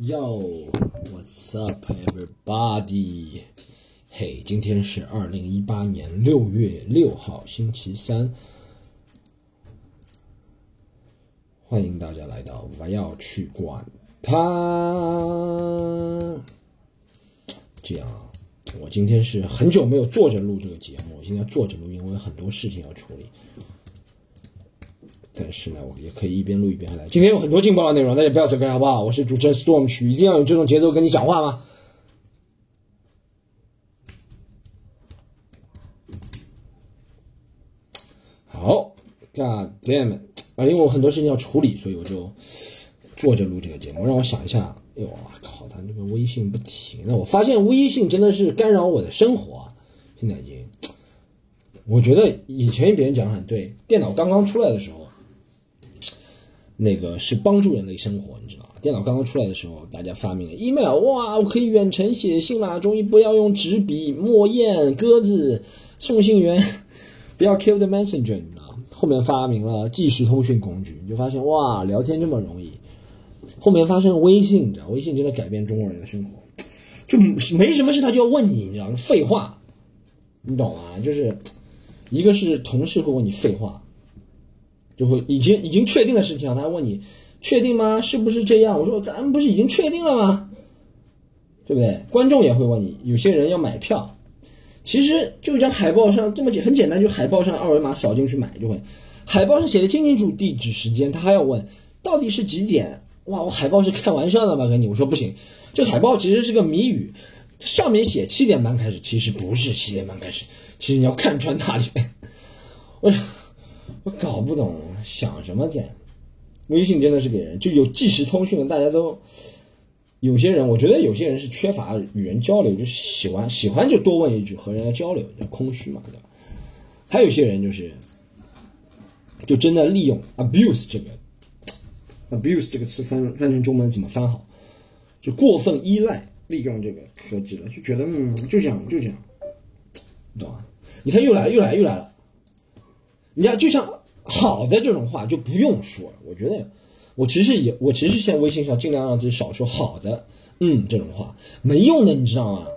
Yo, what's up, everybody? 嘿，今天是二零一八年六月六号，星期三。欢迎大家来到我要去管他。这样啊，我今天是很久没有坐着录这个节目，我现在坐着录，因为我有很多事情要处理。但是呢，我也可以一边录一边来。今天有很多劲爆的内容，大家不要走开，好不好？我是主持人 Storm 曲，一定要用这种节奏跟你讲话吗？好，God damn 啊，因为我很多事情要处理，所以我就坐着录这个节目。让我想一下，哎呦，我靠，他这个微信不停了。我发现微信真的是干扰我的生活，现在已经。我觉得以前别人讲的很对，电脑刚刚出来的时候。那个是帮助人类生活，你知道吗？电脑刚刚出来的时候，大家发明了 email，哇，我可以远程写信啦，终于不要用纸笔、墨砚、鸽子送信员，不要 kill the messenger，你知道吗后面发明了即时通讯工具，你就发现哇，聊天这么容易。后面发生了微信，你知道，微信真的改变中国人的生活，就没什么事他就要问你，你知道吗？废话，你懂吗？就是一个是同事会问你废话。就会已经已经确定的事情，他问你确定吗？是不是这样？我说咱们不是已经确定了吗？对不对？观众也会问你，有些人要买票，其实就一张海报上这么简很简单，就海报上二维码扫进去买就会。海报上写的清清楚地址时间，他还要问到底是几点？哇，我海报是开玩笑的吗？跟你我说不行，这海报其实是个谜语，上面写七点半开始，其实不是七点半开始，其实你要看穿它里面。我我搞不懂。想什么在？微信真的是给人就有即时通讯，大家都有些人，我觉得有些人是缺乏与人交流，就喜欢喜欢就多问一句和人家交流，叫空虚嘛，对吧？还有些人就是就真的利用 abuse 这个 abuse 这个词翻翻成中文怎么翻好？就过分依赖利用这个科技了，就觉得嗯就这样就这样，你懂吗？你看又来了又来又来了，你看就像。好的这种话就不用说了，我觉得，我其实也，我其实现在微信上尽量让自己少说好的，嗯，这种话没用的，你知道吗？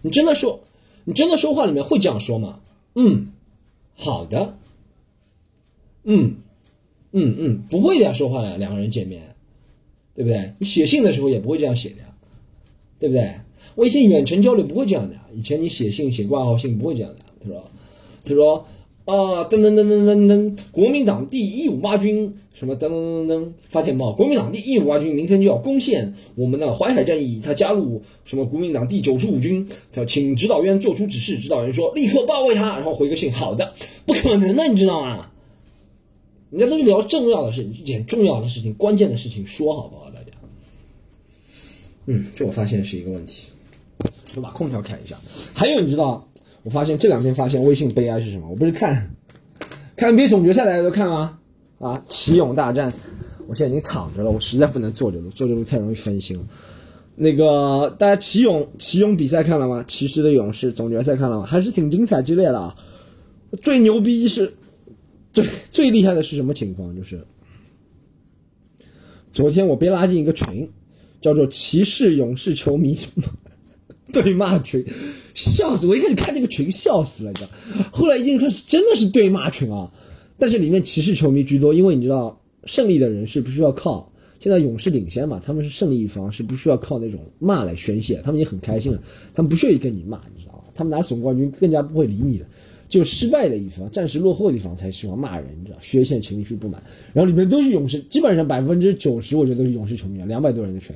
你真的说，你真的说话里面会这样说吗？嗯，好的，嗯，嗯嗯，不会这样说话的，两个人见面，对不对？你写信的时候也不会这样写的呀，对不对？微信远程交流不会这样的，以前你写信写挂号信不会这样的，他说，他说。啊，噔噔噔噔噔噔！国民党第一五八军什么噔噔噔噔发电报，国民党第一五八军明天就要攻陷我们的淮海战役，他加入什么国民党第九十五军，他请指导员做出指示，指导员说立刻包围他，然后回个信，好的，不可能的，你知道吗？人家都是聊重要的事情，一点重要的事情、关键的事情说好不好，大家？嗯，这我发现是一个问题，我把空调开一下。还有，你知道？我发现这两天发现微信悲哀是什么？我不是看 看 NBA 总决赛大家都看吗？啊，奇勇大战，我现在已经躺着了，我实在不能坐着了，坐着录太容易分心了。那个大家奇勇奇勇比赛看了吗？骑士的勇士总决赛看了吗？还是挺精彩激烈的啊。最牛逼是，最最厉害的是什么情况？就是昨天我被拉进一个群，叫做骑士勇士球迷 对骂群。笑死！我一开始看这个群笑死了，你知道，后来一进去看是真的是对骂群啊，但是里面骑士球迷居多，因为你知道胜利的人是不需要靠，现在勇士领先嘛，他们是胜利一方，是不需要靠那种骂来宣泄，他们已经很开心了，他们不屑于跟你骂，你知道吗？他们拿总冠军更加不会理你的，就失败的一方、暂时落后的地方才喜欢骂人，你知道，宣泄情绪不满，然后里面都是勇士，基本上百分之九十我觉得都是勇士球迷啊，两百多人的群，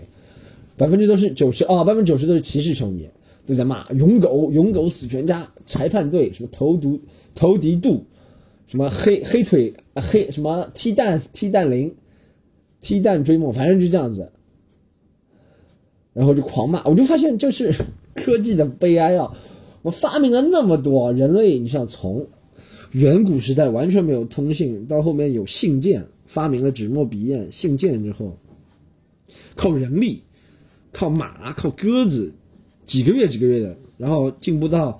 百分之都是九十啊，百分之九十都是骑士球迷。都在骂勇狗，勇狗死全家，裁判队什么投毒投敌度，什么黑黑腿黑什么踢蛋踢蛋零，踢蛋追梦，反正就这样子，然后就狂骂，我就发现就是 科技的悲哀啊！我发明了那么多，人类你像从远古时代完全没有通信，到后面有信件，发明了纸墨笔砚信件之后，靠人力，靠马，靠鸽子。几个月几个月的，然后进步到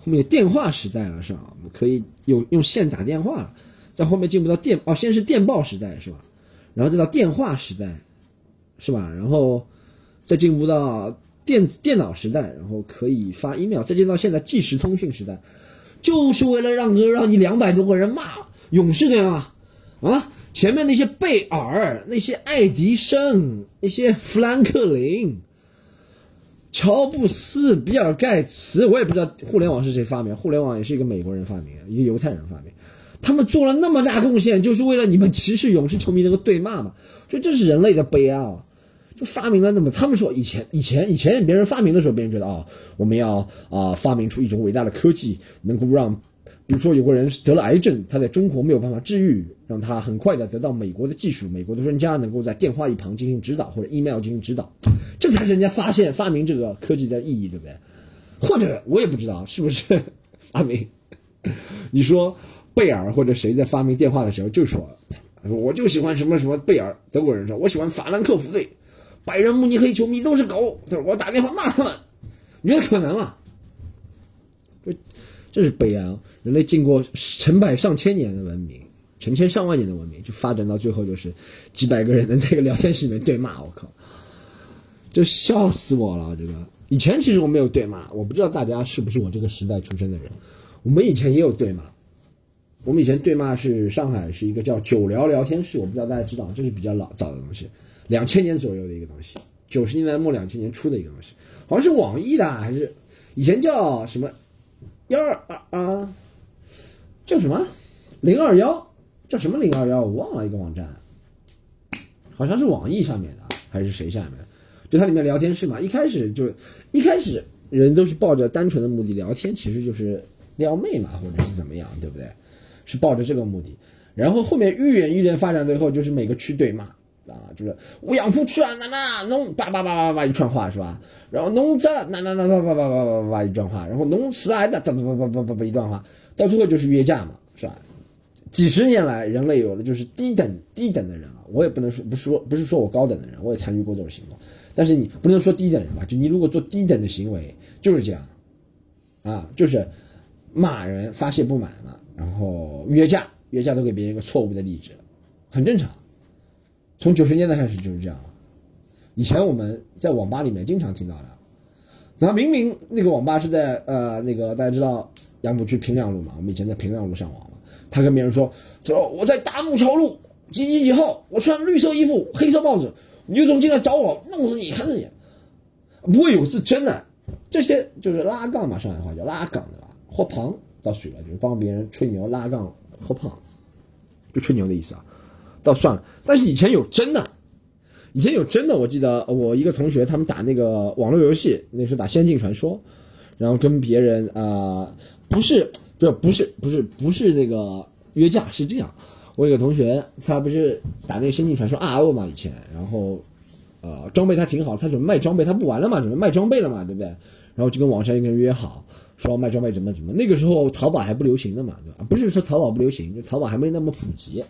后面电话时代了，是吧？我们可以有用线打电话了，在后面进步到电哦，先是电报时代，是吧？然后再到电话时代，是吧？然后再进步到电子电脑时代，然后可以发 email，再进到现在即时通讯时代，就是为了让哥让你两百多个人骂勇士队吗？啊，前面那些贝尔、那些爱迪生、那些富兰克林、乔布斯、比尔盖茨，我也不知道互联网是谁发明，互联网也是一个美国人发明，一个犹太人发明。他们做了那么大贡献，就是为了你们骑士、勇士球迷能够对骂嘛？就这是人类的悲哀啊！就发明了那么，他们说以前、以前、以前别人发明的时候，别人觉得啊，我们要啊发明出一种伟大的科技，能够让，比如说有个人得了癌症，他在中国没有办法治愈，让他很快的得到美国的技术，美国的专家能够在电话一旁进行指导或者 email 进行指导，这才是人家发现发明这个科技的意义，对不对？或者我也不知道是不是发明，你说。贝尔或者谁在发明电话的时候就说：“我就喜欢什么什么贝尔，德国人说，我喜欢法兰克福队，拜仁慕尼黑球迷都是狗，我打电话骂他们。你觉得可能吗？这是悲哀啊！人类经过成百上千年的文明，成千上万年的文明，就发展到最后就是几百个人能在一个聊天室里面对骂，我靠，就笑死我了！这个以前其实我没有对骂，我不知道大家是不是我这个时代出生的人，我们以前也有对骂。”我们以前对骂是上海是一个叫九聊聊天室，我不知道大家知道，这是比较老早的东西，两千年左右的一个东西，九十年代末两千年初的一个东西，好像是网易的还是以前叫什么幺二啊啊，叫什么？零二幺，叫什么零二幺，我忘了一个网站，好像是网易上面的还是谁下面的，就它里面聊天室嘛，一开始就一开始人都是抱着单纯的目的聊天，其实就是撩妹嘛，或者是怎么样，对不对？是抱着这个目的，然后后面愈演愈烈发展最后就是每个区对骂啊，就是乌养铺去啊，那那农叭叭叭叭叭一串话是吧？然后农这那那那叭叭叭叭叭叭一段话，然后农慈爱的叭叭叭叭叭叭一段话，到最后就是约架嘛，是吧？几十年来，人类有了就是低等低等的人啊，我也不能说不是说不是说我高等的人，我也参与过这种行动，但是你不能说低等人吧？就你如果做低等的行为，就是这样啊，就是骂人发泄不满嘛。然后约架，约架都给别人一个错误的例子，很正常。从九十年代开始就是这样。以前我们在网吧里面经常听到的，然后明明那个网吧是在呃那个大家知道杨浦区平凉路嘛，我们以前在平凉路上网嘛。他跟别人说，他说我在大木桥路几几几号，我穿绿色衣服，黑色帽子，你有种进来找我，弄死你，看着你。不会有是真的，这些就是拉杠嘛，上海话叫拉杠对吧？或旁。倒水了，就是帮别人吹牛拉杠喝胖，就吹牛的意思啊。倒算了，但是以前有真的，以前有真的。我记得我一个同学，他们打那个网络游戏，那时候打《仙境传说》，然后跟别人啊，不是，不是，不是，不是，不是那个约架，是这样。我有个同学，他不是打那个《仙境传说》RO 嘛，以前，然后呃，装备他挺好，他准备卖装备，他不玩了嘛，准备卖装备了嘛，对不对？然后就跟网上一个人约好。说卖装备怎么怎么，那个时候淘宝还不流行的嘛，对吧？不是说淘宝不流行，就淘宝还没那么普及。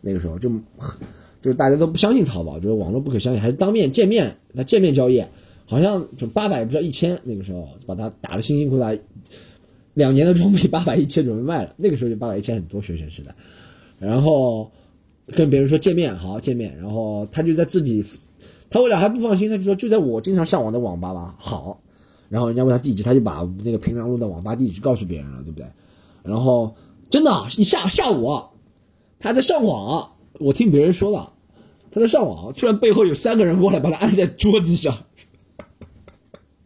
那个时候就，就是大家都不相信淘宝，就是网络不可相信，还是当面见面，他见面交易，好像就八百不知道一千，那个时候把他打的辛辛苦苦，两年的装备八百一千准备卖了，那个时候就八百一千很多学生时代，然后跟别人说见面好见面，然后他就在自己，他为了还不放心，他就说就在我经常上网的网吧吧，好。然后人家问他地址，他就把那个平凉路的网吧地址告诉别人了，对不对？然后真的，你下下午他在上网，我听别人说了，他在上网，突然背后有三个人过来把他按在桌子上。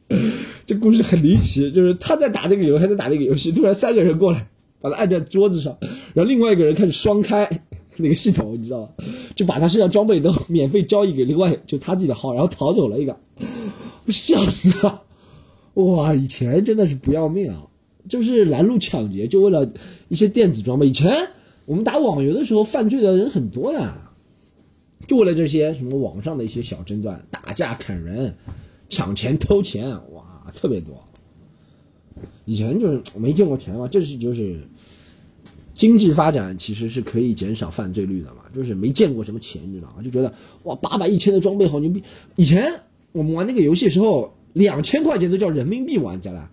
这故事很离奇，就是他在打那个游，还在打那个游戏，突然三个人过来把他按在桌子上，然后另外一个人开始双开 那个系统，你知道吗？就把他身上装备都免费交易给另外就他自己的号，然后逃走了一个，我笑死了。哇，以前真的是不要命啊！就是拦路抢劫，就为了一些电子装备。以前我们打网游的时候，犯罪的人很多的，就为了这些什么网上的一些小争端，打架、砍人、抢钱、偷钱，哇，特别多。以前就是没见过钱嘛，这是就是经济发展其实是可以减少犯罪率的嘛，就是没见过什么钱，你知道吗？就觉得哇，八百一千的装备好牛逼。以前我们玩那个游戏的时候。两千块钱都叫人民币玩家了，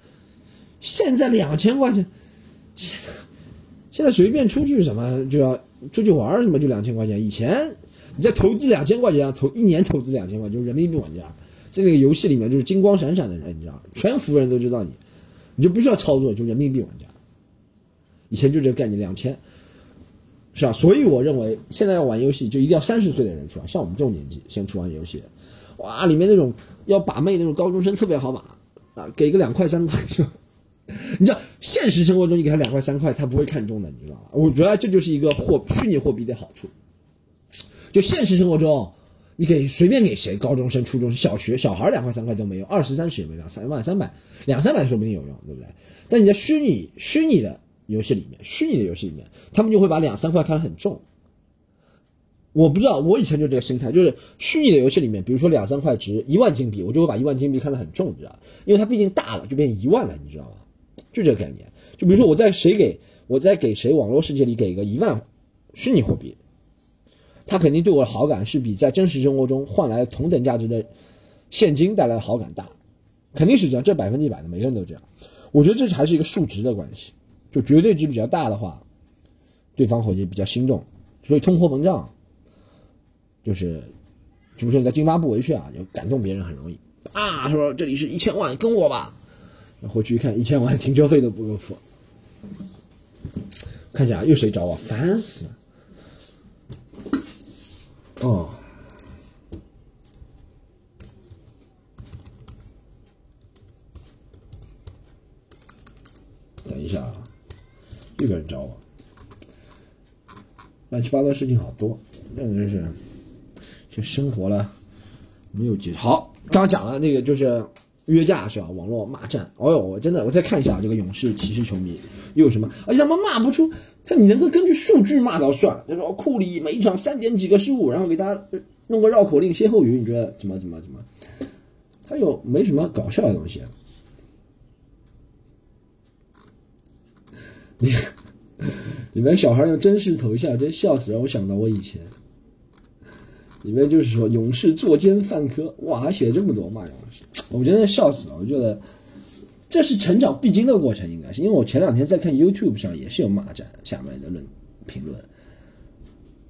现在两千块钱，现在现在随便出去什么就要出去玩什么就两千块钱。以前你再投资两千块钱，投一年投资两千块，就是人民币玩家。在那个游戏里面就是金光闪闪的人，你知道，全服人都知道你，你就不需要操作，就人民币玩家。以前就这个概念，两千，是吧？所以我认为现在要玩游戏，就一定要三十岁的人出来，像我们这种年纪先出玩游戏，哇，里面那种要把妹那种高中生特别好马啊，给个两块三块就。你知道现实生活中你给他两块三块，他不会看中的，你知道吗？我觉得这就是一个货虚拟货币的好处。就现实生活中，你给随便给谁，高中生、初中生、小学小孩两块三块都没有，二十三十也没两三万三百两三百说不定有用，对不对？但你在虚拟虚拟的游戏里面，虚拟的游戏里面，他们就会把两三块看得很重。我不知道，我以前就这个心态，就是虚拟的游戏里面，比如说两三块值一万金币，我就会把一万金币看得很重，你知道因为它毕竟大了，就变一万了，你知道吗？就这个概念，就比如说我在谁给我在给谁网络世界里给个一万虚拟货币，他肯定对我的好感是比在真实生活中换来同等价值的现金带来的好感大，肯定是这样，这百分之一百的，每个人都这样。我觉得这还是一个数值的关系，就绝对值比较大的话，对方会比较心动。所以通货膨胀就是，比如说你在津巴布韦去啊，就感动别人很容易啊，说这里是一千万，跟我吧。回去一看，一千万停车费都不够付。看一下又谁找我，烦死了。哦，等一下啊，又有人找我，乱七八糟事情好多，那真是，这生活了没有节好，刚刚讲了那个就是。约架是吧？网络骂战，哦呦，我真的，我再看一下这个勇士骑士球迷又有什么？而且他们骂不出，他你能够根据数据骂到算。他说库里每一场三点几个失误，然后给他弄个绕口令歇后语，你觉得怎么怎么怎么？他又没什么搞笑的东西。你里面小孩用真实头像，真笑死，让我想到我以前。里面就是说勇士作奸犯科，哇，还写了这么多骂勇士，我真的笑死了。我觉得这是成长必经的过程，应该是因为我前两天在看 YouTube 上也是有骂战下面的论评论。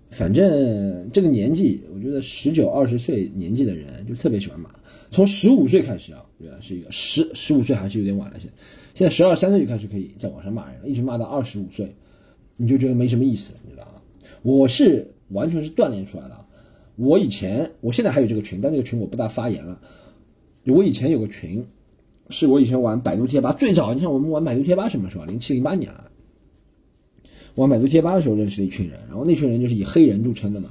反正这个年纪，我觉得十九二十岁年纪的人就特别喜欢骂。从十五岁开始啊，我觉得是一个十十五岁还是有点晚了，现在现在十二三岁就开始可以在网上骂人了，一直骂到二十五岁，你就觉得没什么意思，你知道吗？我是完全是锻炼出来的。我以前，我现在还有这个群，但这个群我不大发言了。我以前有个群，是我以前玩百度贴吧最早，你像我们玩百度贴吧什么时候？零七零八年了。玩百度贴吧的时候认识的一群人，然后那群人就是以黑人著称的嘛，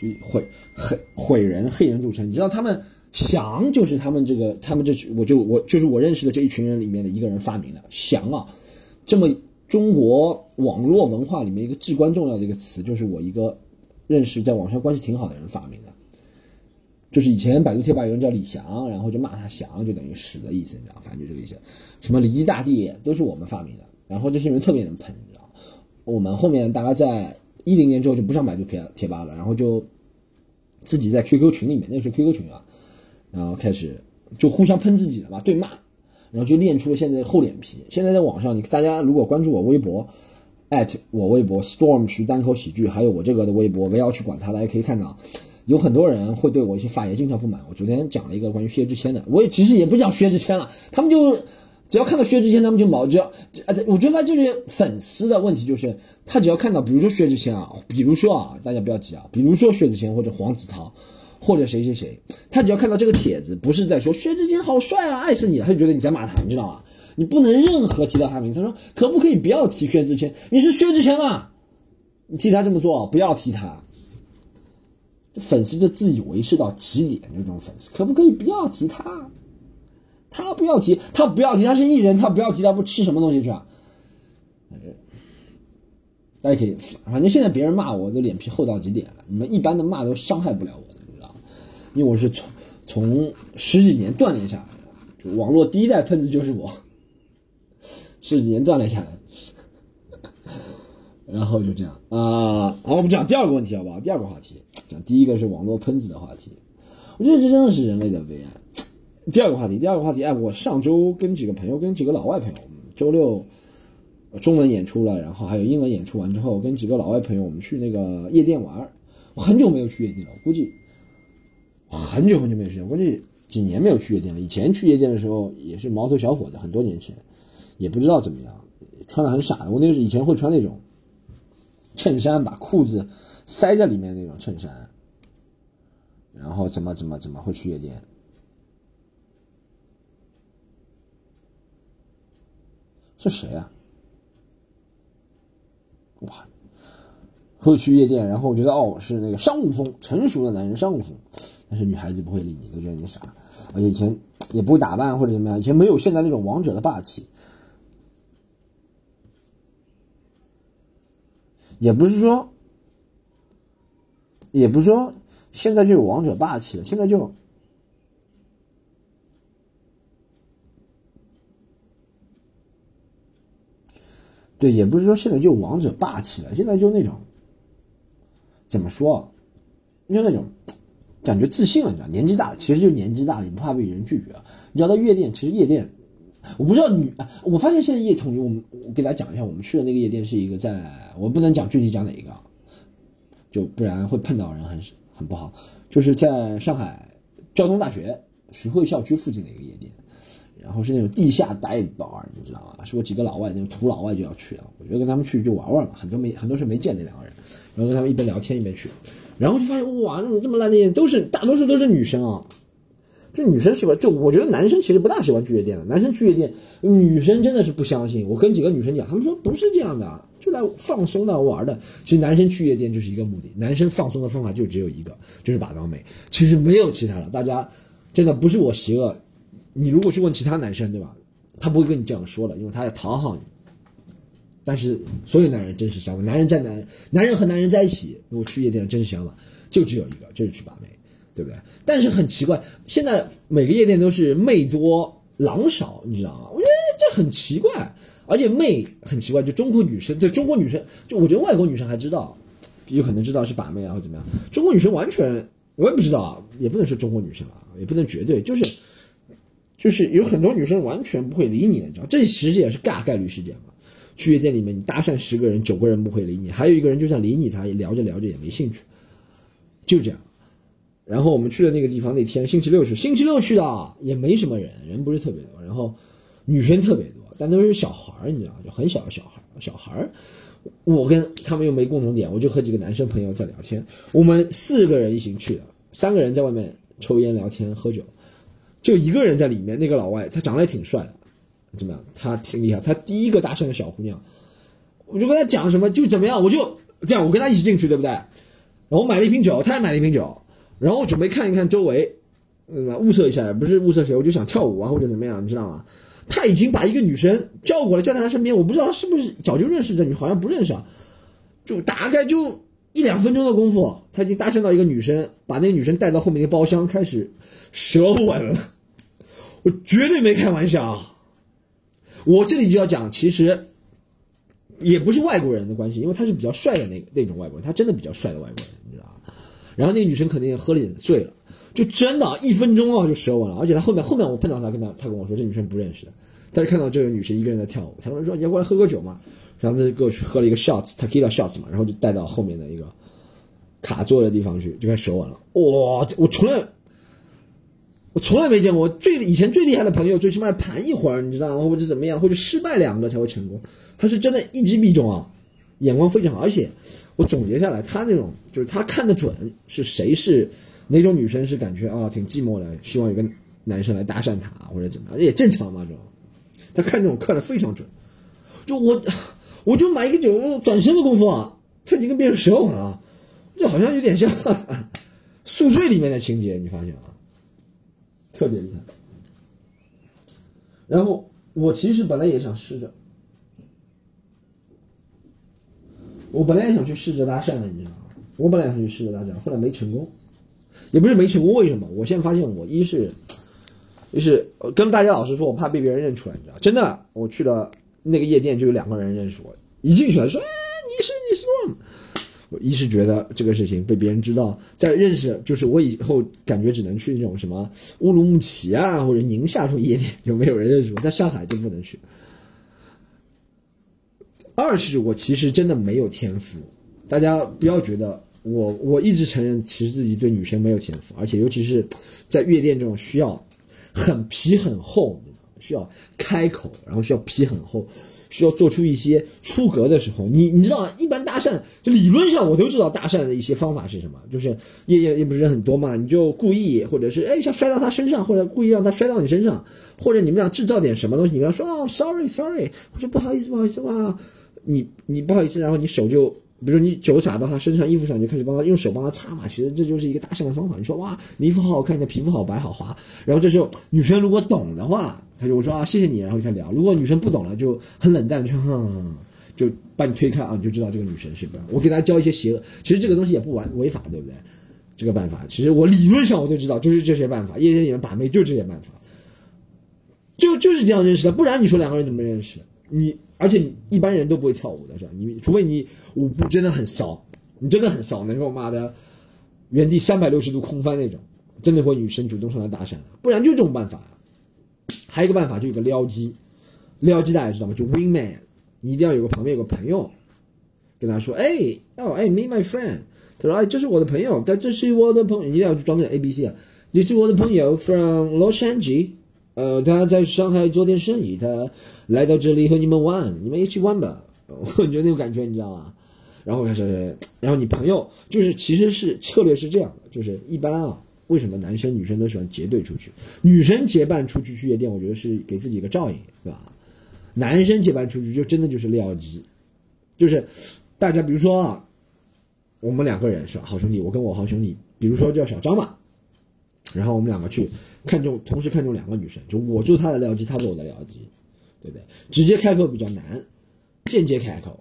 就毁黑毁人黑人著称。你知道他们翔就是他们这个他们这我就我就是我认识的这一群人里面的一个人发明的翔啊，这么中国网络文化里面一个至关重要的一个词，就是我一个。认识在网上关系挺好的人发明的，就是以前百度贴吧有人叫李翔，然后就骂他翔，就等于屎的意思，你知道？反正就这个意思。什么李一大帝都是我们发明的，然后这些人特别能喷，你知道？我们后面大概在一零年之后就不上百度贴贴吧了，然后就自己在 QQ 群里面，那时候 QQ 群啊，然后开始就互相喷自己了嘛，对骂，然后就练出了现在厚脸皮。现在在网上，你大家如果关注我微博。我微博 storm 徐单口喜剧，还有我这个的微博，不要去管他，大家可以看到，有很多人会对我一些发言经常不满。我昨天讲了一个关于薛之谦的，我也其实也不讲薛之谦了，他们就只要看到薛之谦，他们就毛，只要啊，我觉得就是粉丝的问题，就是他只要看到，比如说薛之谦啊，比如说啊，大家不要急啊，比如说薛之谦或者黄子韬或者谁谁谁，他只要看到这个帖子，不是在说薛之谦好帅啊，爱死你了，他就觉得你在骂他，你知道吗？你不能任何提到他名字。他说：“可不可以不要提薛之谦？你是薛之谦吗？你替他这么做，不要提他。这粉丝就自以为是到极点，这种粉丝可不可以不要提他？他不要提，他不要提，他是艺人，他不要提，他不吃什么东西去啊？大家可以，反正现在别人骂我，都脸皮厚到极点了。你们一般的骂都伤害不了我的，你知道吗？因为我是从从十几年锻炼下来的，就网络第一代喷子就是我。”十几年锻炼下来，然后就这样啊。好，我们讲第二个问题好不好？第二个话题讲第一个是网络喷子的话题，我觉得这真的是人类的悲哀。第二个话题，第二个话题，哎，我上周跟几个朋友，跟几个老外朋友，周六中文演出了，然后还有英文演出完之后，跟几个老外朋友，我们去那个夜店玩。我很久没有去夜店了，我估计很久很久没有去，估计几年没有去夜店了。以前去夜店的时候也是毛头小伙子，很多年前，也不知道怎么样，穿的很傻的。我那个是以前会穿那种衬衫，把裤子塞在里面那种衬衫，然后怎么怎么怎么会去夜店。这谁啊？哇！会去夜店，然后我觉得哦，是那个商务风，成熟的男人商务风，但是女孩子不会理你，都觉得你傻，而且以前也不会打扮或者怎么样，以前没有现在那种王者的霸气，也不是说，也不是说现在就有王者霸气了，现在就。对，也不是说现在就王者霸气了，现在就那种，怎么说，就那种感觉自信了，你知道，年纪大了，其实就年纪大了，你不怕被人拒绝。你知道到夜店，其实夜店，我不知道女，我发现现在夜统一，我们我给大家讲一下，我们去的那个夜店是一个在，我不能讲具体讲哪一个，就不然会碰到人，很很不好。就是在上海交通大学徐汇校区附近的一个夜店。然后是那种地下带包，你知道吗？是我几个老外，那种土老外就要去了。我觉得跟他们去就玩玩嘛，很多没很多是没见那两个人，然后跟他们一边聊天一边去，然后就发现哇，那种这么烂的店都是大多数都是女生啊，就女生喜欢，就我觉得男生其实不大喜欢去夜店的，男生去夜店，女生真的是不相信。我跟几个女生讲，他们说不是这样的，就来放松的玩的。其实男生去夜店就是一个目的，男生放松的方法就只有一个，就是把刀妹，其实没有其他的。大家真的不是我邪恶。你如果去问其他男生，对吧？他不会跟你这样说的，因为他要讨好你。但是所有男人真实想法，男人在男男人和男人在一起，如果去夜店的真实想法就只有一个，就是去把妹，对不对？但是很奇怪，现在每个夜店都是妹多狼少，你知道吗？我觉得这很奇怪，而且妹很奇怪，就中国女生，对中国女生，就我觉得外国女生还知道，有可能知道是把妹啊或怎么样，中国女生完全我也不知道啊，也不能说中国女生啊，也不能绝对，就是。就是有很多女生完全不会理你，你知道，这其实也是大概率事件嘛。去夜店里面，你搭讪十个人，九个人不会理你，还有一个人就算理你，他也聊着聊着也没兴趣，就这样。然后我们去的那个地方，那天星期六去，星期六去的也没什么人，人不是特别多，然后女生特别多，但都是小孩儿，你知道，就很小的小孩儿，小孩儿。我跟他们又没共同点，我就和几个男生朋友在聊天。我们四个人一起去的，三个人在外面抽烟聊天喝酒。就一个人在里面，那个老外他长得也挺帅的，怎么样？他挺厉害，他第一个搭讪的小姑娘，我就跟他讲什么就怎么样，我就这样，我跟他一起进去，对不对？然后我买了一瓶酒，他也买了一瓶酒，然后我准备看一看周围，对吧？物色一下，不是物色谁，我就想跳舞啊或者怎么样，你知道吗？他已经把一个女生叫过来，叫在他身边，我不知道是不是早就认识这女，好像不认识啊，就大概就一两分钟的功夫，他已经搭讪到一个女生，把那个女生带到后面的包厢开始。舌吻了，我绝对没开玩笑啊。我这里就要讲，其实也不是外国人的关系，因为他是比较帅的那个那种外国人，他真的比较帅的外国人，然后那个女生肯定也喝了点醉了，就真的，一分钟啊就舌吻了。而且他后面后面我碰到他，跟他他跟我说，这女生不认识的，他就看到这个女生一个人在跳舞，他们说你要过来喝个酒嘛，然后他就给我去喝了一个 shots，tequila shots 嘛，然后就带到后面的一个卡座的地方去，就开始舌吻了。哇，我从来。我从来没见过最以前最厉害的朋友，最起码盘一会儿，你知道吗？或者怎么样，或者失败两个才会成功。他是真的一击必中啊，眼光非常好。而且我总结下来，他那种就是他看得准是谁是哪种女生是感觉啊挺寂寞的，希望有个男生来搭讪她或者怎么样，也正常嘛这种。他看这种看的非常准。就我我就买一个酒，转身的功夫啊，他已经跟别人舌吻了，就好像有点像宿醉里面的情节，你发现啊？特别厉害，然后我其实本来也想试着，我本来也想去试着搭讪的，你知道吗？我本来想去试着搭讪，后来没成功，也不是没成功，为什么？我现在发现我一是，一是跟大家老实说，我怕被别人认出来，你知道真的，我去了那个夜店，就有两个人认识我，一进去了说：“哎，你是你是。”我一是觉得这个事情被别人知道，在认识就是我以后感觉只能去那种什么乌鲁木齐啊或者宁夏这种夜店，就没有人认识我？在上海就不能去。二是我其实真的没有天赋，大家不要觉得我我一直承认，其实自己对女生没有天赋，而且尤其是在夜店这种需要很皮很厚，需要开口，然后需要皮很厚，需要做出一些出格的时候，你你知道，一般搭讪就理论上我都知道搭讪的一些方法是什么，就是夜夜也不是人很多嘛，你就故意或者是哎想摔到他身上，或者故意让他摔到你身上，或者你们俩制造点什么东西，你跟他说哦 sorry sorry，我说不好意思不好意思哇，你你不好意思，然后你手就。比如说你酒洒到他身上、衣服上，你就开始帮他用手帮他擦嘛。其实这就是一个搭讪的方法。你说哇，你衣服好好看，你的皮肤好白好滑。然后这时候女生如果懂的话，他就我说啊谢谢你，然后就开始聊。如果女生不懂了，就很冷淡，就哼，就把你推开啊，你就知道这个女生是不是？我给大家教一些邪恶，其实这个东西也不违违法，对不对？这个办法，其实我理论上我就知道，就是这些办法。夜店里面把妹就这些办法，就就是这样认识的。不然你说两个人怎么认识？你。而且一般人都不会跳舞的是吧？你除非你舞步真的很骚，你真的很骚，能够妈的原地三百六十度空翻那种，真的会女生主动上来搭讪的。不然就这种办法。还有一个办法，就有个撩机，撩机大家知道吗？就 wing man，你一定要有个旁边有个朋友，跟他说，哎，哦，哎，me my friend，他说，哎，这是我的朋友，但这是我的朋友，一定要装点 A B C 啊，这是我的朋友 from Losange 呃，他在上海做点生意，他。来到这里和你们玩，你们一起玩吧，我觉得那种感觉你知道吗？然后开始，然后你朋友就是其实是策略是这样的，就是一般啊，为什么男生女生都喜欢结对出去？女生结伴出去去夜店，我觉得是给自己一个照应，对吧？男生结伴出去就真的就是撩机，就是大家比如说啊，我们两个人是吧，好兄弟，我跟我好兄弟，比如说叫小张吧，然后我们两个去看中，同时看中两个女生，就我做他的僚机，他做我的僚机。对不对？直接开口比较难，间接开口，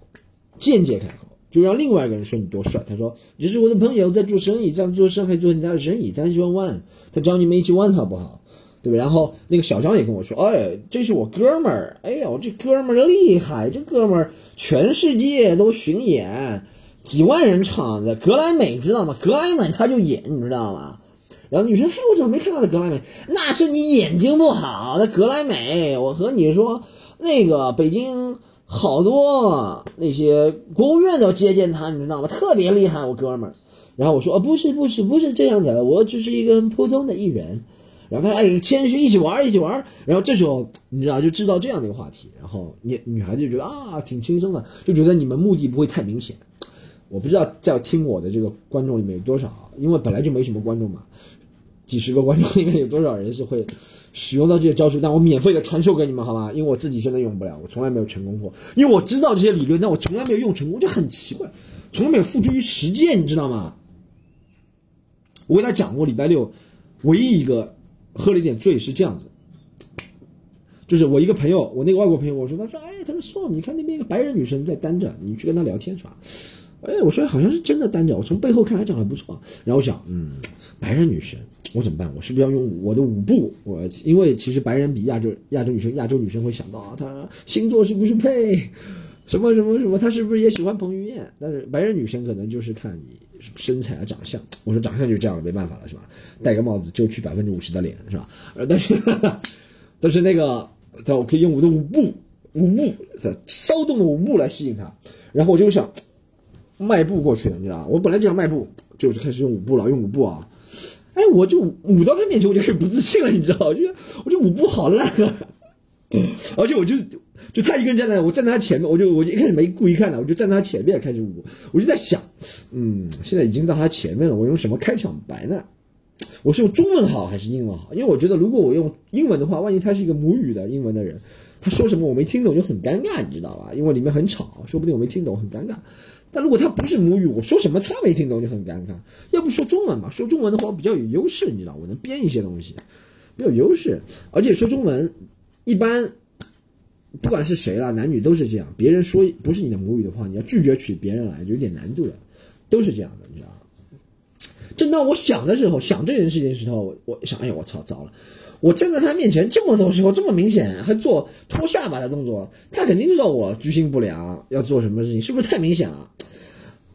间接开口就让另外一个人说你多帅。他说你是我的朋友，在做生意，这样做上海做很大的生意，他喜欢玩，他找你们一起玩好不好？对吧？然后那个小张也跟我说，哎，这是我哥们儿，哎呦，这哥们儿厉害，这哥们儿全世界都巡演，几万人场子，格莱美知道吗？格莱美他就演，你知道吗？然后女生，嘿，我怎么没看到那格莱美？那是你眼睛不好。那格莱美，我和你说，那个北京好多那些国务院都接见他，你知道吗？特别厉害，我哥们儿。然后我说，哦，不是，不是，不是这样的，我只是一个很普通的艺人。然后他，哎，谦虚，一起玩，一起玩。然后这时候，你知道，就制造这样的一个话题。然后你女孩子就觉得啊，挺轻松的，就觉得你们目的不会太明显。我不知道在听我的这个观众里面有多少，因为本来就没什么观众嘛。几十个观众里面有多少人是会使用到这些招数？但我免费的传授给你们，好吗？因为我自己现在用不了，我从来没有成功过。因为我知道这些理论，但我从来没有用成功，就很奇怪，从来没有付诸于实践，你知道吗？我给他讲过，礼拜六唯一一个喝了一点醉是这样子，就是我一个朋友，我那个外国朋友，我说，他说，哎，他说宋，你看那边一个白人女生在单着，你去跟她聊天是吧？哎，我说好像是真的单着，我从背后看还长得不错。然后我想，嗯，白人女生。我怎么办？我是不是要用我的舞步？我因为其实白人比亚洲亚洲女生，亚洲女生会想到啊，她星座是不是配？什么什么什么？她是不是也喜欢彭于晏？但是白人女生可能就是看你身材啊、长相。我说长相就这样了，没办法了，是吧？戴个帽子就去百分之五十的脸，是吧？呃，但是但是那个，但我可以用我的舞步，舞步骚动的舞步来吸引她。然后我就想迈步过去，你知道我本来就想迈步，就是开始用舞步了，用舞步啊。哎，我就舞到他面前，我就开始不自信了，你知道？我觉得我这舞步好烂啊！而且我就就他一个人站在，我站在他前面，我就我就一开始没故意看的，我就站在他前面开始舞。我就在想，嗯，现在已经到他前面了，我用什么开场白呢？我是用中文好还是英文好？因为我觉得如果我用英文的话，万一他是一个母语的英文的人，他说什么我没听懂就很尴尬，你知道吧？因为里面很吵，说不定我没听懂，很尴尬。但如果他不是母语，我说什么他没听懂就很尴尬。要不说中文嘛？说中文的话我比较有优势，你知道，我能编一些东西，比较优势。而且说中文，一般不管是谁了，男女都是这样。别人说不是你的母语的话，你要拒绝取别人来，就有点难度了。都是这样的，你知道吗。正当我想的时候，想这件事情的时候，我想，哎呀，我操，糟了。我站在他面前这么多时候，这么明显还做拖下巴的动作，他肯定知道我居心不良，要做什么事情，是不是太明显了？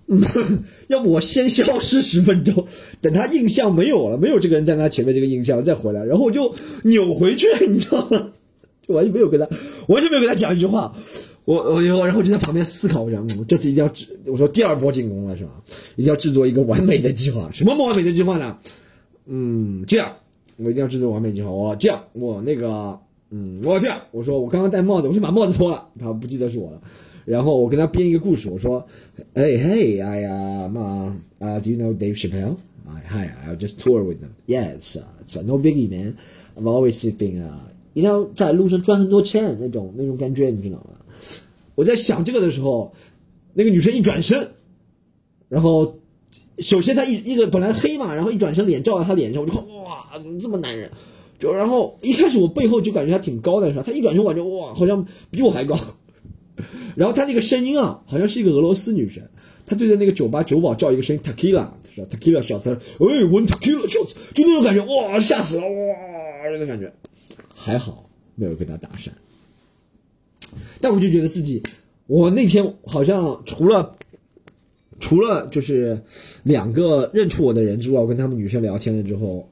要不我先消失十分钟，等他印象没有了，没有这个人在他前面这个印象再回来，然后我就扭回去了，你知道吗？就完全没有跟他，完全没有跟他讲一句话，我我我然后就在旁边思考，我想、这次一定要制，我说第二波进攻了是吧？一定要制作一个完美的计划。什么完美的计划呢？嗯，这样，我一定要制作完美计划。我这样，我那个，嗯，我这样，我说我刚刚戴帽子，我先把帽子脱了，他不记得是我了。然后我跟他编一个故事，我说，哎嘿，哎呀妈啊，Do you know Dave Chappelle? Hi, I just tour with them. Yeah, it's it's no biggie, man. I'm always been 啊，一定要在路上赚很多钱那种那种感觉，你知道吗？我在想这个的时候，那个女生一转身，然后首先她一一个本来黑嘛，然后一转身脸照在她脸上，我就，怎么这么男人？就然后一开始我背后就感觉他挺高的是吧？他一转身我感觉哇，好像比我还高。然后他那个声音啊，好像是一个俄罗斯女生，她对着那个酒吧酒保叫一个声音 tequila，是吧？tequila shots，哎我 tequila 就就那种感觉，哇，吓死了，哇，那种感觉，还好没有跟他搭讪。但我就觉得自己，我那天好像除了除了就是两个认出我的人之外，我跟他们女生聊天了之后，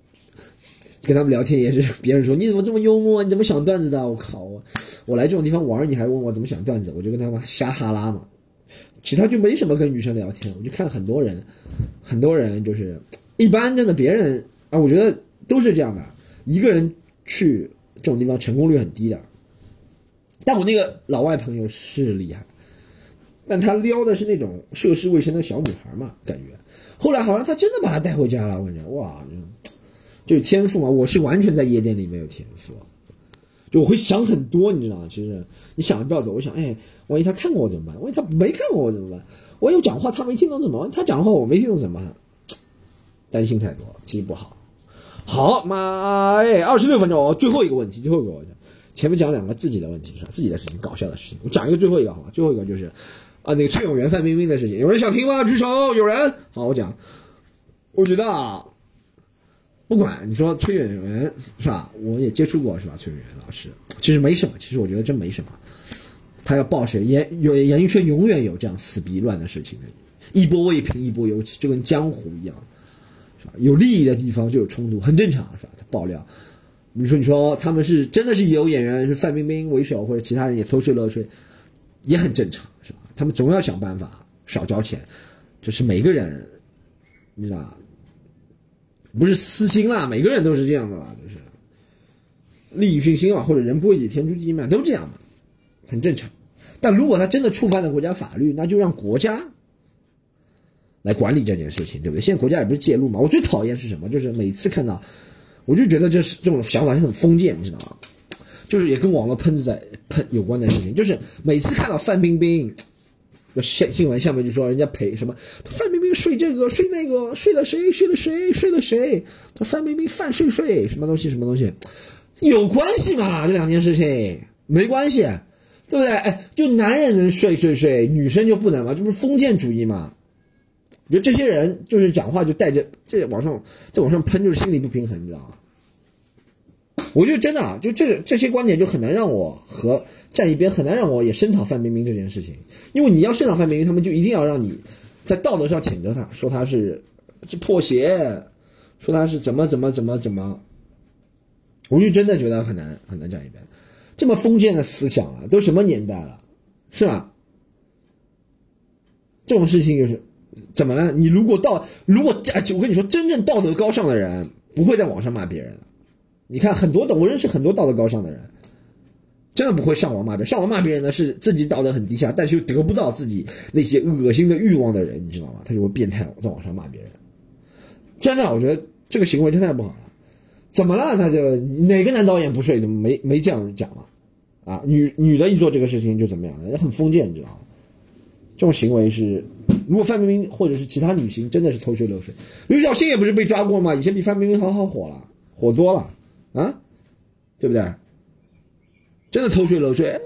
跟他们聊天也是别人说你怎么这么幽默，你怎么想段子的？我靠，我我来这种地方玩，你还问我怎么想段子？我就跟他们瞎哈拉嘛，其他就没什么跟女生聊天。我就看很多人，很多人就是一般真的别人啊，我觉得都是这样的，一个人去这种地方成功率很低的。但我那个老外朋友是厉害，但他撩的是那种涉世未深的小女孩嘛，感觉。后来好像他真的把她带回家了，我感觉哇，就是天赋嘛。我是完全在夜店里没有天赋，就我会想很多，你知道吗？其实你想着不要走，我想，哎，万一他看过我怎么办？万一他没看过我怎么办？我有讲话他没听懂怎么办？他讲话我没听懂怎么办？担心太多，其实不好。好，妈耶，二十六分钟，最后一个问题，最后一个问题。前面讲两个自己的问题是吧？自己的事情，搞笑的事情。我讲一个最后一个好吧？最后一个就是，啊，那个崔永元、范冰冰的事情，有人想听吗？举手，有人。好，我讲。我觉得啊，不管你说崔永元是吧，我也接触过是吧？崔永元老师其实没什么，其实我觉得真没什么。他要报谁？演有演艺圈永远有这样死逼乱的事情的，一波未平一波又起，就跟江湖一样，是吧？有利益的地方就有冲突，很正常是吧？他爆料。你说，你说他们是真的是有演员是范冰冰为首，或者其他人也偷税漏税，也很正常，是吧？他们总要想办法少交钱，这是每个人，你知道吧？不是私心啦，每个人都是这样的啦，就是利益熏心嘛，或者人不为己天诛地灭，都这样嘛，很正常。但如果他真的触犯了国家法律，那就让国家来管理这件事情，对不对？现在国家也不是介入嘛。我最讨厌是什么？就是每次看到。我就觉得这是这种想法是很封建，你知道吗？就是也跟网络喷子在喷有关的事情。就是每次看到范冰冰那新新闻，下面就说人家赔什么，范冰冰睡这个睡那个睡了谁睡了谁睡了谁，他范冰冰犯睡睡什么东西什么东西，有关系吗？这两件事情没关系，对不对？哎，就男人能睡睡睡，女生就不能吗？这不是封建主义吗？我觉得这些人就是讲话就带着这往上再往上喷，就是心理不平衡，你知道吗？我就真的，就这这些观点就很难让我和站一边，很难让我也声讨范冰冰这件事情。因为你要声讨范冰冰，他们就一定要让你在道德上谴责他，说他是是破鞋，说他是怎么怎么怎么怎么。我就真的觉得很难很难站一边。这么封建的思想了，都什么年代了，是吧？这种事情就是。怎么了？你如果道，如果啊，我跟你说，真正道德高尚的人不会在网上骂别人的。你看很多的，我认识很多道德高尚的人，真的不会上网骂别人。上网骂别人的是自己道德很低下，但是又得不到自己那些恶心的欲望的人，你知道吗？他就会变态，在网上骂别人。真的，我觉得这个行为真太不好了。怎么了？他就哪个男导演不睡？怎么没没这样讲嘛？啊，女女的一做这个事情就怎么样了？也很封建，你知道吗？这种行为是，如果范冰冰或者是其他女星真的是偷税漏税，刘晓庆也不是被抓过吗？以前比范冰冰好好火了，火多了啊，对不对？真的偷税漏税，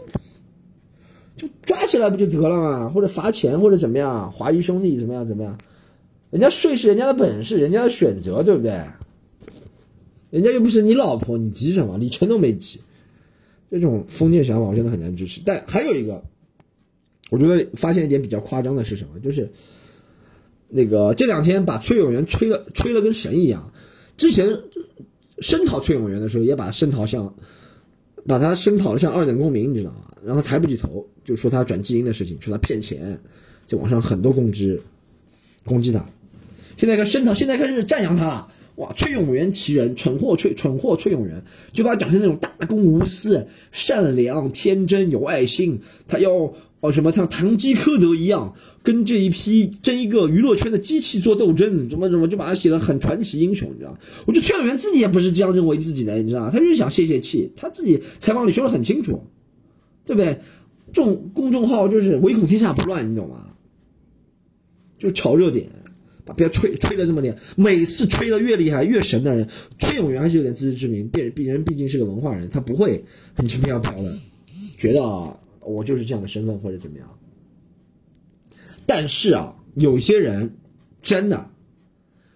就抓起来不就得了嘛？或者罚钱或者怎么样？华谊兄弟怎么样怎么样？人家税是人家的本事，人家的选择，对不对？人家又不是你老婆，你急什么？李晨都没急，这种封建想法我真的很难支持。但还有一个。我觉得发现一点比较夸张的是什么？就是那个这两天把崔永元吹了，吹了跟神一样。之前声讨崔永元的时候，也把声讨像把他声讨的像二等公民，你知道吗？然后抬不起头，就说他转基因的事情，说他骗钱，就网上很多攻击，攻击他。现在开始声讨，现在开始赞扬他了。哇，崔永元其人，蠢货崔蠢货崔永元，就把他讲成那种大公无私、善良、天真、有爱心。他要哦什么像堂吉诃德一样，跟这一批这一个娱乐圈的机器做斗争，怎么怎么就把他写的很传奇英雄，你知道？我觉得崔永元自己也不是这样认为自己的，你知道他就是想泄泄气，他自己采访里说的很清楚，对不对？这种公众号就是唯恐天下不乱，你懂吗？就炒热点。不要吹吹的这么厉害，每次吹的越厉害越神的人，崔永元还是有点自知之明，别别人毕竟是个文化人，他不会很轻飘飘的，觉得啊我就是这样的身份或者怎么样。但是啊，有些人真的，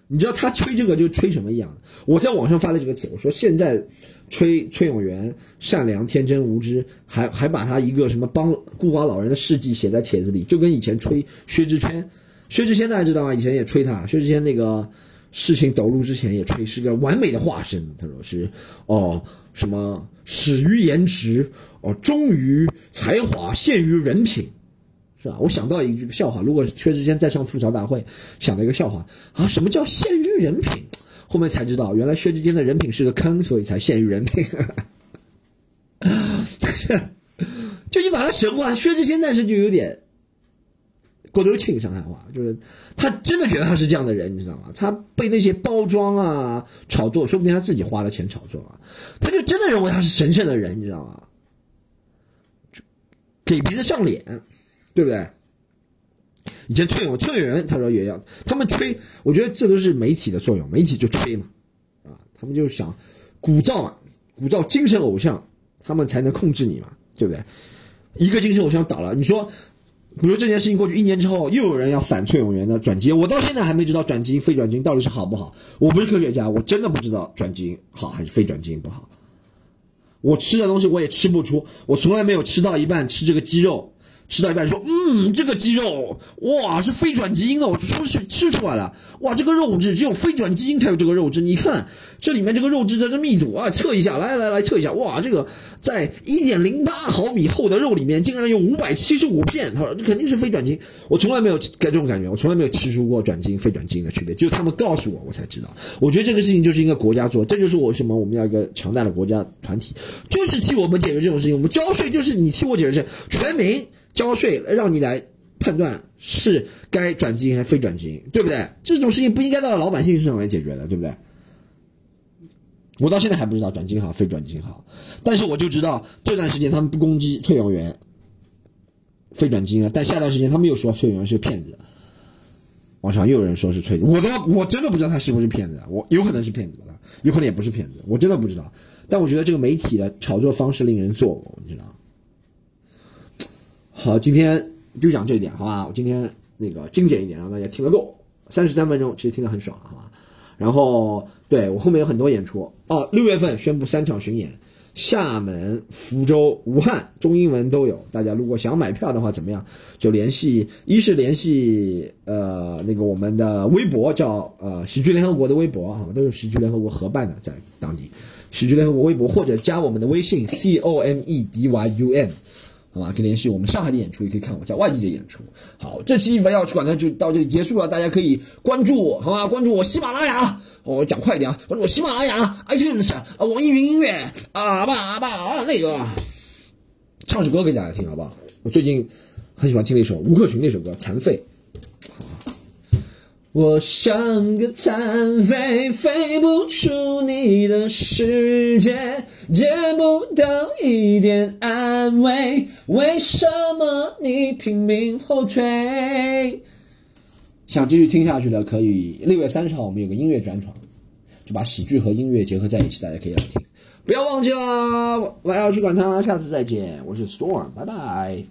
你知道他吹这个就吹什么一样？我在网上发了这个帖，我说现在吹崔永元善良天真无知，还还把他一个什么帮孤寡老人的事迹写在帖子里，就跟以前吹薛之谦。薛之谦大家知道吗？以前也吹他。薛之谦那个事情走路之前也吹，是个完美的化身。他说是哦，什么始于颜值，哦忠于才华，陷于人品，是吧？我想到一句笑话，如果薛之谦再上吐槽大会，想到一个笑话啊，什么叫陷于人品？后面才知道，原来薛之谦的人品是个坑，所以才陷于人品。就你把他神话，薛之谦但是就有点。郭德庆上海话就是他真的觉得他是这样的人，你知道吗？他被那些包装啊、炒作，说不定他自己花了钱炒作啊，他就真的认为他是神圣的人，你知道吗？给别人上脸，对不对？以前崔永崔永元他说也要，他们吹，我觉得这都是媒体的作用，媒体就吹嘛，啊，他们就想鼓噪嘛，鼓噪精神偶像，他们才能控制你嘛，对不对？一个精神偶像倒了，你说。比如这件事情过去一年之后，又有人要反崔永元的转基因，我到现在还没知道转基因非转基因到底是好不好。我不是科学家，我真的不知道转基因好还是非转基因不好。我吃的东西我也吃不出，我从来没有吃到一半吃这个鸡肉。吃到一半说，嗯，这个鸡肉哇是非转基因的，我说是吃出来了，哇，这个肉质只有非转基因才有这个肉质。你看这里面这个肉质的这密度啊，测一下，来来来测一下，哇，这个在一点零八毫米厚的肉里面竟然有五百七十五片，他说这肯定是非转基因。我从来没有这种感觉，我从来没有吃出过转基因非转基因的区别，只有他们告诉我，我才知道。我觉得这个事情就是应该国家做，这就是我什么我们要一个强大的国家团体，就是替我们解决这种事情。我们交税就是你替我解决这全民。交税让你来判断是该转基因还是非转基因，对不对？这种事情不应该到老百姓身上来解决的，对不对？我到现在还不知道转基因好非转基因好，但是我就知道这段时间他们不攻击崔永元非转基因了，但下段时间他们又说崔永元是骗子，网上又有人说是崔，我都我真的不知道他是不是骗子，我有可能是骗子，有可能也不是骗子，我真的不知道。但我觉得这个媒体的炒作方式令人作呕，你知道吗。好，今天就讲这一点，好吧？我今天那个精简一点，让大家听个够，三十三分钟，其实听得很爽，好吧？然后，对我后面有很多演出哦，六月份宣布三场巡演，厦门、福州、武汉，中英文都有。大家如果想买票的话，怎么样？就联系，一是联系呃那个我们的微博，叫呃喜剧联合国的微博，好吧？都是喜剧联合国合办的，在当地，喜剧联合国微博或者加我们的微信 c o m e d y u n。好吧，可以联系我们上海的演出，也可以看我在外地的演出。好，这期不要去管它，就到这里结束了。大家可以关注我，好吧？关注我喜马拉雅，我讲快一点啊！关注我喜马拉雅、iTunes 啊、网易云音乐啊吧吧啊那个，唱首歌给大家听，好不好？我最近很喜欢听那首吴克群那首歌《残废》。我像个残废，飞不出你的世界，见不到一点安慰，为什么你拼命后退？想继续听下去的，可以六月三十号我们有个音乐专场，就把喜剧和音乐结合在一起，大家可以来听。不要忘记了，我要去管他，下次再见，我是 Storm，拜拜。